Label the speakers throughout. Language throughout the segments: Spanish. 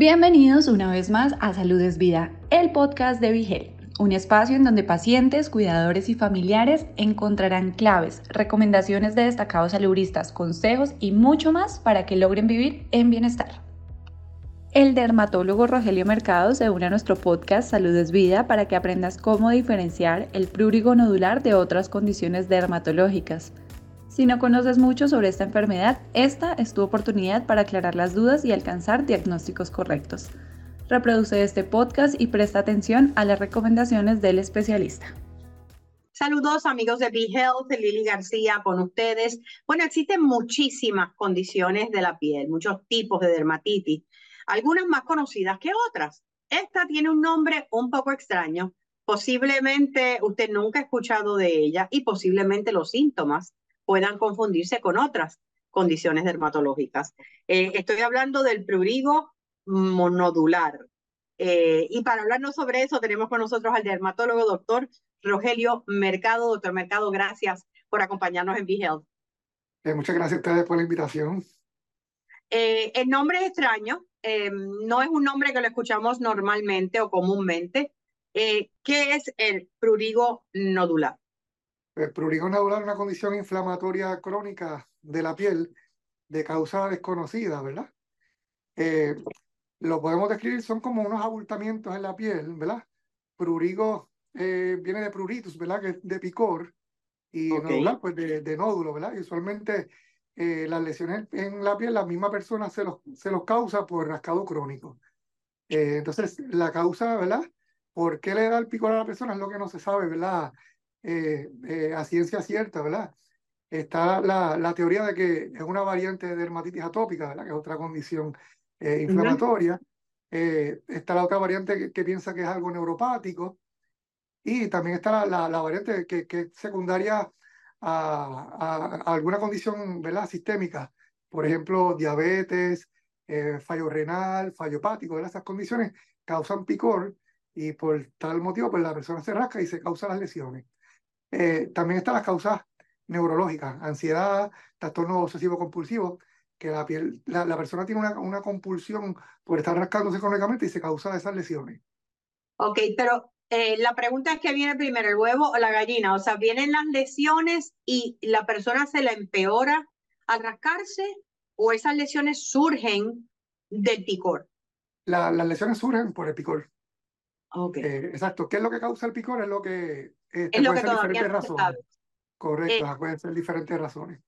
Speaker 1: Bienvenidos una vez más a Salud es Vida, el podcast de Vigel, un espacio en donde pacientes, cuidadores y familiares encontrarán claves, recomendaciones de destacados saludistas, consejos y mucho más para que logren vivir en bienestar. El dermatólogo Rogelio Mercado se une a nuestro podcast Salud es Vida para que aprendas cómo diferenciar el prurigo nodular de otras condiciones dermatológicas. Si no conoces mucho sobre esta enfermedad, esta es tu oportunidad para aclarar las dudas y alcanzar diagnósticos correctos. Reproduce este podcast y presta atención a las recomendaciones del especialista.
Speaker 2: Saludos amigos de Be Health, Lili García con ustedes. Bueno, existen muchísimas condiciones de la piel, muchos tipos de dermatitis, algunas más conocidas que otras. Esta tiene un nombre un poco extraño. Posiblemente usted nunca ha escuchado de ella y posiblemente los síntomas puedan confundirse con otras condiciones dermatológicas. Eh, estoy hablando del prurigo monodular. Eh, y para hablarnos sobre eso tenemos con nosotros al dermatólogo doctor Rogelio Mercado. Doctor Mercado, gracias por acompañarnos en BeHealth.
Speaker 3: Eh, muchas gracias a ustedes por la invitación.
Speaker 2: el nombre es extraño, no es un nombre que lo escuchamos normalmente o comúnmente. ¿Qué es el prurigo nodular?
Speaker 3: El prurigo nodular es una condición inflamatoria crónica de la piel de causa desconocida, ¿verdad? Eh, lo podemos describir, son como unos abultamientos en la piel, ¿verdad? Prurigo eh, viene de pruritus, ¿verdad? Que de picor, y nodular, pues de, nódulo, ¿verdad? Y usualmente eh, las lesiones en la piel, la misma persona se los, se los causa por rascado crónico. entonces, la causa, ¿verdad? ¿Por qué le da el picor a la persona? Es lo que no se sabe, ¿verdad? Eh, eh, a ciencia cierta, ¿verdad? Está la, la, teoría de que es una variante de dermatitis atópica, ¿verdad? Que es otra condición eh, inflamatoria. está la otra variante que, piensa que es algo neuropático. Y también está la, la, variante que, que, es secundaria a, a, alguna condición ¿verdad? sistémica. Por ejemplo, diabetes, fallo renal, fallo hepático. ¿verdad? Esas condiciones causan picor y por tal motivo pues la persona se rasca y se causan las lesiones. Eh, también están las causas neurológicas, ansiedad, trastorno obsesivo compulsivo, que la, piel, la, persona tiene una, una, compulsión por estar rascándose crónicamente y se causa esas lesiones.
Speaker 2: Ok, pero eh, la pregunta es que viene primero, el huevo o la gallina. O sea, vienen las lesiones y la persona se la empeora al rascarse o esas lesiones surgen del picor.
Speaker 3: las lesiones surgen por el picor.
Speaker 2: Okay.
Speaker 3: Eh, exacto. ¿Qué es lo que causa el picor? Es lo que,
Speaker 2: eh, es lo que
Speaker 3: diferentes razones. Correcto, eh, pueden ser diferentes razones.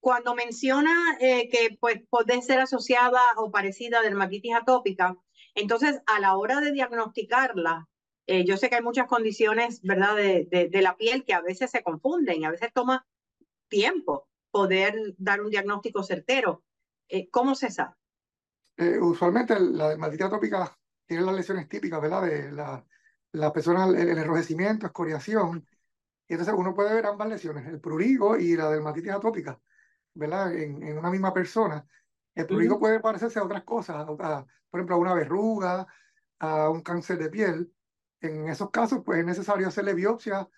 Speaker 2: Cuando menciona que pues, puede ser asociada o parecida a dermatitis atópica, entonces a la hora de diagnosticarla, yo sé que hay muchas condiciones, ¿verdad?, de, de, de, la piel que a veces se confunden, a veces toma tiempo poder dar un diagnóstico certero. ¿Cómo se sabe?
Speaker 3: usualmente la dermatitis atópica tiene las lesiones típicas, ¿verdad? De la, la persona, el, enrojecimiento, escoriación. Y entonces uno puede ver ambas lesiones, el prurigo y la dermatitis atópica, ¿verdad? En, en una misma persona. El prurigo puede parecerse a otras cosas, por ejemplo, a una verruga, a un cáncer de piel. En esos casos, pues es necesario hacerle biopsia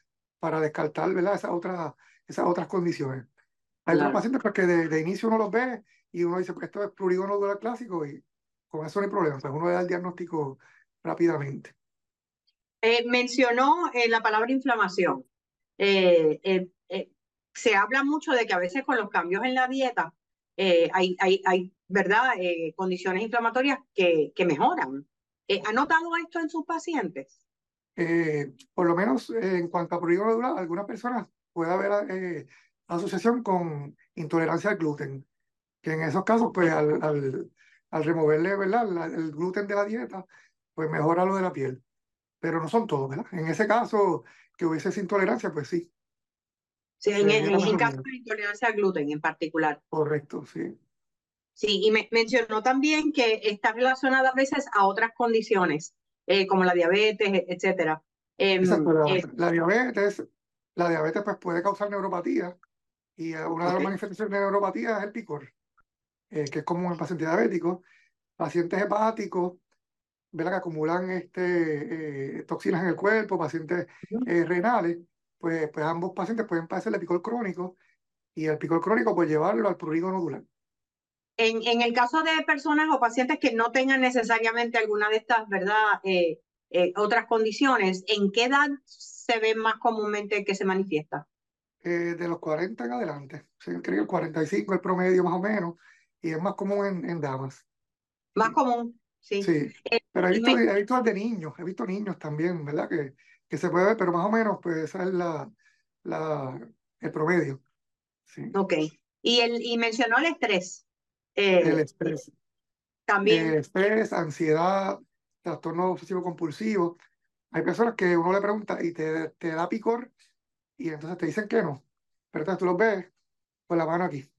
Speaker 3: para descartar, ¿verdad? Esas otras, esas otras condiciones. Hay otros pacientes porque de, de, inicio uno los ve y uno dice, pues esto es prurigo nodular clásico y con eso no hay problema, pues uno le da el diagnóstico rápidamente.
Speaker 2: Eh, mencionó eh, la palabra inflamación. Eh, se habla mucho de que a veces con los cambios en la dieta hay, hay, hay, ¿verdad? condiciones inflamatorias que, que mejoran. ¿Ha notado esto en sus pacientes?
Speaker 3: por lo menos en cuanto a prurigo nodular, algunas personas puede haber asociación con intolerancia al gluten, que en esos casos, pues al, al al removerle ¿verdad? el gluten de la dieta, pues mejora lo de la piel. Pero no son todos, ¿verdad? En ese caso, que hubiese intolerancia, pues sí.
Speaker 2: Sí, en, el caso de intolerancia al gluten en particular.
Speaker 3: Correcto, sí.
Speaker 2: Sí, y me, mencionó también que está relacionada a veces a otras condiciones, eh, como la diabetes, e, etcétera.
Speaker 3: Em, eh, la, diabetes, la diabetes pues puede causar neuropatía y una de las manifestaciones de neuropatía es el picor. Eh, que es común en pacientes diabéticos, pacientes hepáticos, ¿verdad? que acumulan este, eh, toxinas en el cuerpo, pacientes eh, renales, pues, pues ambos pacientes pueden padecer el picor crónico y el picor crónico puede llevarlo al prurigo nodular.
Speaker 2: En, en el caso de personas o pacientes que no tengan necesariamente alguna de estas, ¿verdad? Eh, eh, otras condiciones, ¿en qué edad se ve más comúnmente que se manifiesta?
Speaker 3: Eh, de los 40 en adelante. Creo que el 45 el promedio más o menos, y es más común en, en damas.
Speaker 2: Más común, sí.
Speaker 3: Sí,
Speaker 2: Eh,
Speaker 3: pero he visto,
Speaker 2: me-
Speaker 3: he visto de niños, he visto niños también, ¿verdad? Que, que se puede ver, pero más o menos, pues esa es la, la, el promedio. Sí.
Speaker 2: ok. Y, el, y mencionó el estrés.
Speaker 3: El
Speaker 2: eh,
Speaker 3: estrés,
Speaker 2: también.
Speaker 3: el estrés, ansiedad, trastorno obsesivo compulsivo. Hay personas que uno le pregunta y te, te da picor y entonces te dicen que no. Pero entonces tú los ves con la mano aquí,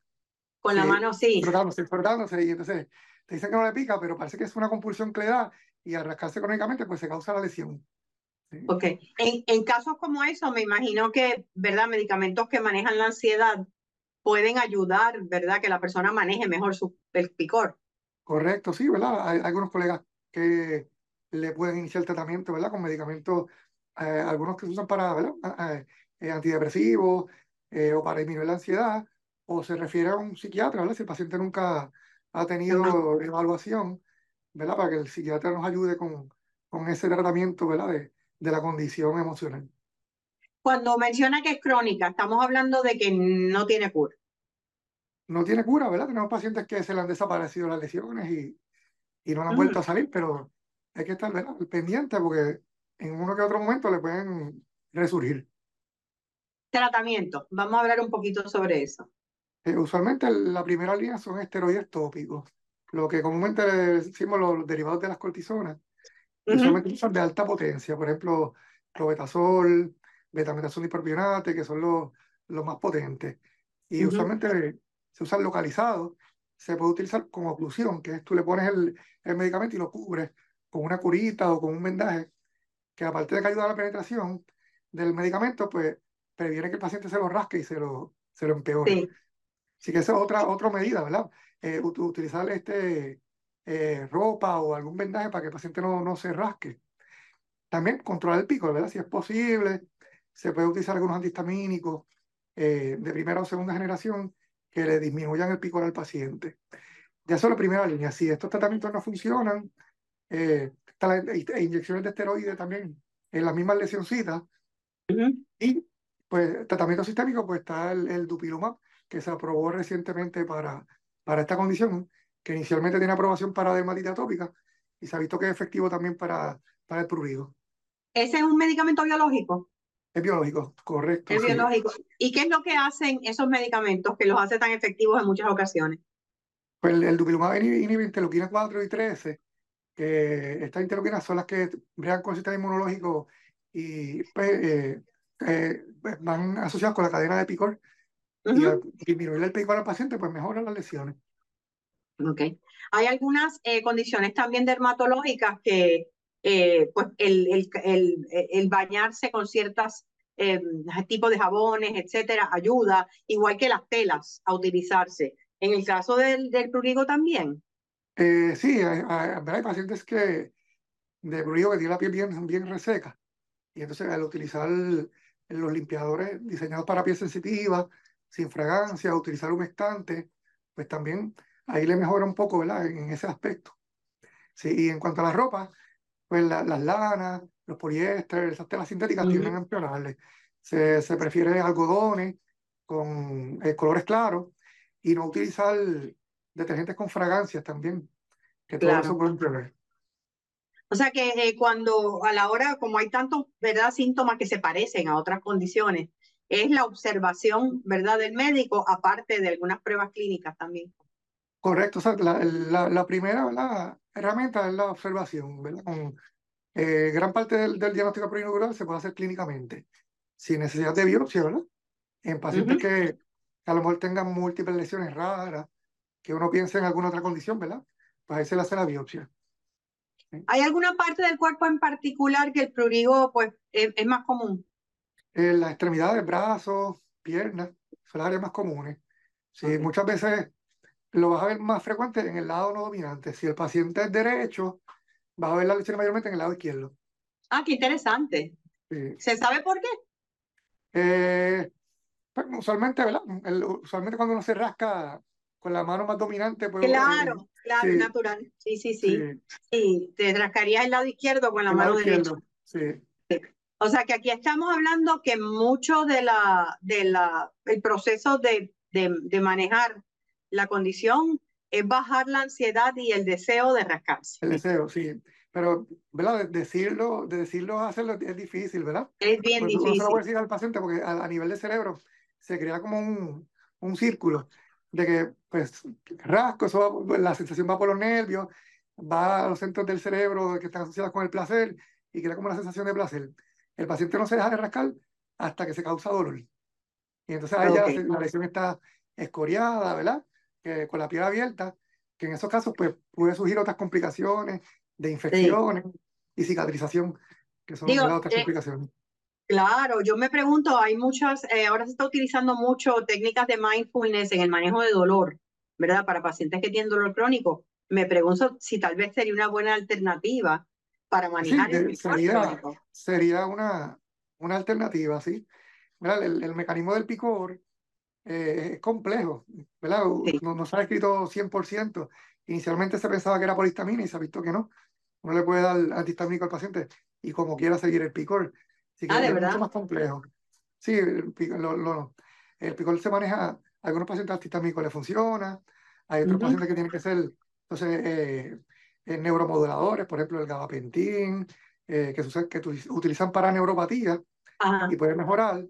Speaker 2: Con la mano sí.
Speaker 3: frotándose, frotándose, y entonces te dicen que no le pica, pero parece que es una compulsión que le da y al rascarse crónicamente, pues se causa la lesión. Sí.
Speaker 2: Ok. En, en casos como eso, me imagino que, ¿verdad? Medicamentos que manejan la ansiedad pueden ayudar, ¿verdad? Que la persona maneje mejor su, el picor.
Speaker 3: Correcto, sí, ¿verdad? Hay algunos colegas que le pueden iniciar tratamiento, ¿verdad? Con medicamentos, eh, algunos que se usan para, ¿verdad? Eh, antidepresivos eh, o para disminuir la ansiedad, o se refiere a un psiquiatra, ¿verdad? Si el paciente nunca ha tenido evaluación, ¿verdad? Para que el psiquiatra nos ayude con, con ese tratamiento, ¿verdad? De, de la condición emocional.
Speaker 2: Cuando menciona que es crónica, estamos hablando de que no tiene cura.
Speaker 3: No tiene cura, ¿verdad? Tenemos pacientes que se le han desaparecido las lesiones y, y no han
Speaker 2: Mm.
Speaker 3: vuelto a salir, pero hay que estar, ¿verdad? pendiente porque en uno que otro momento le pueden resurgir.
Speaker 2: Tratamiento. Vamos a hablar un poquito sobre eso.
Speaker 3: Eh, usualmente la primera línea son esteroides tópicos, lo que comúnmente le decimos los derivados de las cortisonas, y
Speaker 2: Ujú.
Speaker 3: usualmente son de alta potencia, por ejemplo, clobetasol, betametazono y propionate, que son los, los más potentes. Y
Speaker 2: Ujú.
Speaker 3: usualmente se usan localizados, se puede utilizar como oclusión, que es tú le pones el, el medicamento y lo cubres con una curita o con un vendaje, que aparte de que ayuda a la penetración del medicamento, pues previene que el paciente se lo rasque y se lo, se lo empeore.
Speaker 2: Sí.
Speaker 3: Así que esa es otra, otra medida, ¿verdad? Eh, ut- utilizar este, eh, ropa o algún vendaje para que el paciente no, no se rasque. También controlar el pico, ¿verdad? Si es posible, se puede utilizar algunos antihistamínicos eh, de primera o segunda generación que le disminuyan el picor al paciente. Ya eso es la primera línea. Si estos tratamientos no funcionan, eh, están las in- inyecciones de esteroides también en las mismas lesioncitas.
Speaker 2: Ujú.
Speaker 3: Y pues tratamiento sistémico, pues está el, el dupilumab, que se aprobó recientemente para, para esta condición, que inicialmente tiene aprobación para dermatitis atópica y se ha visto que es efectivo también para, para el prurigo.
Speaker 2: Ese es un medicamento biológico.
Speaker 3: Es biológico, correcto.
Speaker 2: Es
Speaker 3: sí.
Speaker 2: biológico. ¿Y qué es lo que hacen esos medicamentos que los hace tan efectivos en muchas ocasiones?
Speaker 3: Pues el, el dupilumab inhibe, interleuquina 4 y 13, que estas interleuquinas son las que bregan con el sistema inmunológico y pues, eh, eh, pues, van asociadas con la cadena de picor y disminuir el picor al paciente, pues mejoran las lesiones.
Speaker 2: Ok. Hay algunas eh, condiciones también dermatológicas que eh, pues el, el, el, el bañarse con ciertos tipos de jabones, etcétera, ayuda, igual que las telas, a utilizarse. En el caso del, del prurigo también.
Speaker 3: Eh, sí, hay, hay- hay pacientes que de prurigo que tienen la piel bien, bien reseca y entonces al utilizar los limpiadores diseñados para piel sensitiva, sin fragancia, utilizar humectante, pues también ahí le mejora un poco, ¿verdad? En, ese aspecto. Sí, y en cuanto a la ropa, pues la- las lanas, los poliésteres, esas telas sintéticas
Speaker 2: Ujú.
Speaker 3: tienden a empeorarle. Se, se prefiere algodones con eh, colores claros y no utilizar detergentes con fragancias también, que todo eso puede empeorar.
Speaker 2: O sea que eh, cuando a la hora, como hay tantos, ¿verdad? Síntomas que se parecen a otras condiciones, es la observación, ¿verdad? Del médico, aparte de algunas pruebas clínicas también.
Speaker 3: Correcto, o sea, la, la, la primera ¿verdad? herramienta es la observación, ¿verdad? Con, eh, gran parte del, del diagnóstico preinaugural se puede hacer clínicamente, sin necesidad de biopsia, ¿verdad? En pacientes
Speaker 2: Ujú.
Speaker 3: que a lo mejor tengan múltiples lesiones raras, que uno piense en alguna otra condición, ¿verdad? Pues ahí se le hace la biopsia.
Speaker 2: ¿Hay alguna parte del cuerpo en particular que el prurigo, pues, es, es más común?
Speaker 3: Eh, las extremidades, brazos, piernas, son las áreas más comunes. Sí, muchas veces lo vas a ver más frecuente en el lado no dominante. Si el paciente es derecho, vas a ver las lesiones mayormente en el lado izquierdo.
Speaker 2: Ah, qué interesante.
Speaker 3: Sí.
Speaker 2: ¿Se sabe por qué?
Speaker 3: Eh, pues, usualmente, ¿verdad? El- usualmente cuando uno se rasca con la mano más dominante. Pues,
Speaker 2: claro, claro, natural. Sí, sí, sí. Sí, te rascarías el lado izquierdo con la mano derecha.
Speaker 3: Sí.
Speaker 2: O sea que aquí estamos hablando que mucho de la, de la, el proceso de, de, de manejar la condición es bajar la ansiedad y el deseo de rascarse.
Speaker 3: El deseo, sí. Pero, ¿verdad? decirlo, de decirlo hacerlo es difícil, ¿verdad?
Speaker 2: Es bien difícil.
Speaker 3: No se lo voy a decir al paciente porque a, nivel de cerebro se crea como un, un círculo de que, pues, rasco, eso la sensación va por los nervios, va a los centros del cerebro que están asociados con el placer y crea como una sensación de placer. El paciente no se deja de rascar hasta que se causa dolor. Y entonces ahí ya la, lesión está escoriada, ¿verdad? con la piel abierta, que en esos casos pues puede surgir otras complicaciones, de infecciones y cicatrización, que son otras eh, complicaciones.
Speaker 2: Claro, yo me pregunto, hay muchas, eh, ahora se está utilizando mucho técnicas de mindfulness en el manejo de dolor, ¿verdad? Para pacientes que tienen dolor crónico. Me pregunto si tal vez sería una buena alternativa para manejar el
Speaker 3: sería, sería una, una alternativa, ¿sí? El, el, mecanismo del picor eh, es complejo, ¿verdad? No, no se ha escrito 100%. Inicialmente se pensaba que era por histamina y se ha visto que no uno le puede dar antihistamínico al paciente y como quiera seguir el picor. Así que
Speaker 2: ah,
Speaker 3: es
Speaker 2: mucho
Speaker 3: más complejo. Sí, el, el picor se maneja, a algunos pacientes antihistamínicos le funciona, hay otros pacientes que tienen que ser, entonces, eh, neuromoduladores, por ejemplo, el gabapentin, eh, que, que utilizan para neuropatía y pueden mejorar.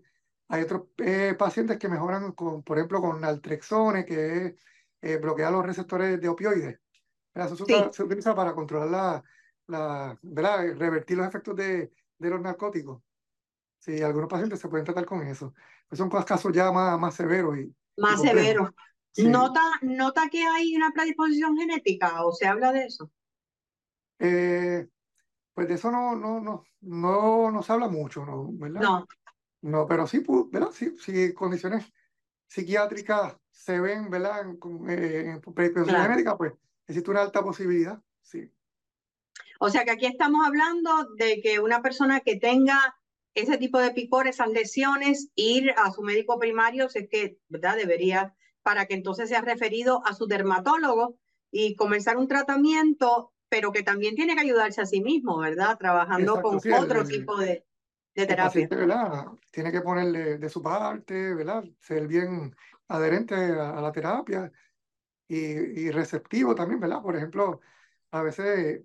Speaker 3: Hay otros pacientes que mejoran, con, por ejemplo, con naltrexone, que es bloquear los receptores de opioides. Eso se, utiliza para controlar la, la, ¿verdad? revertir los efectos de, de los narcóticos. Sí, algunos pacientes se pueden tratar con eso. Pues son casos ya más, más severos. Y,
Speaker 2: más severos. ¿Nota, ¿Nota que hay una predisposición genética o se habla de eso?
Speaker 3: Eh, pues de eso no, no, no, no, no se habla mucho, ¿no? ¿verdad?
Speaker 2: No.
Speaker 3: No, pero sí, ¿verdad? Sí, sí condiciones psiquiátricas se ven, ¿verdad? En, eh, en predisposición genética, pues existe una alta posibilidad, sí.
Speaker 2: O sea que aquí estamos hablando de que una persona que tenga ese tipo de picor, esas lesiones, ir a su médico primario, sé que, ¿verdad? Debería, para que entonces sea referido a su dermatólogo y comenzar un tratamiento, pero que también tiene que ayudarse a sí mismo, ¿verdad? Trabajando con otro tipo de, de terapia.
Speaker 3: ¿verdad? Tiene que ponerle de su parte, ¿verdad? Ser bien adherente a la terapia y, receptivo también, ¿verdad? Por ejemplo, a veces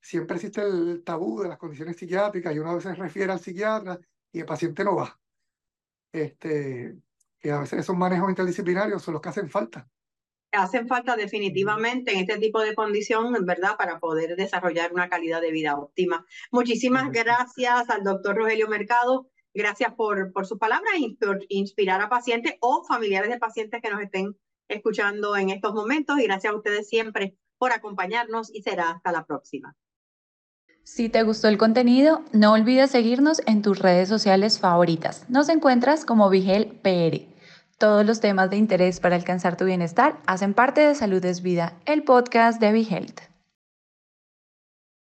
Speaker 3: siempre existe el tabú de las condiciones psiquiátricas y uno a veces refiere al psiquiatra y el paciente no va. Este, que a veces esos manejos interdisciplinarios son los que hacen falta.
Speaker 2: Hacen falta definitivamente en este tipo de condición, ¿verdad? Para poder desarrollar una calidad de vida óptima. Muchísimas gracias al doctor Rogelio Mercado. Gracias por, por sus palabras y por inspirar a pacientes o familiares de pacientes que nos estén escuchando en estos momentos y gracias a ustedes siempre por acompañarnos y será hasta la próxima.
Speaker 1: Si te gustó el contenido, no olvides seguirnos en tus redes sociales favoritas. Nos encuentras como Vigel PR. Todos los temas de interés para alcanzar tu bienestar hacen parte de Salud es Vida, el podcast de Vigel.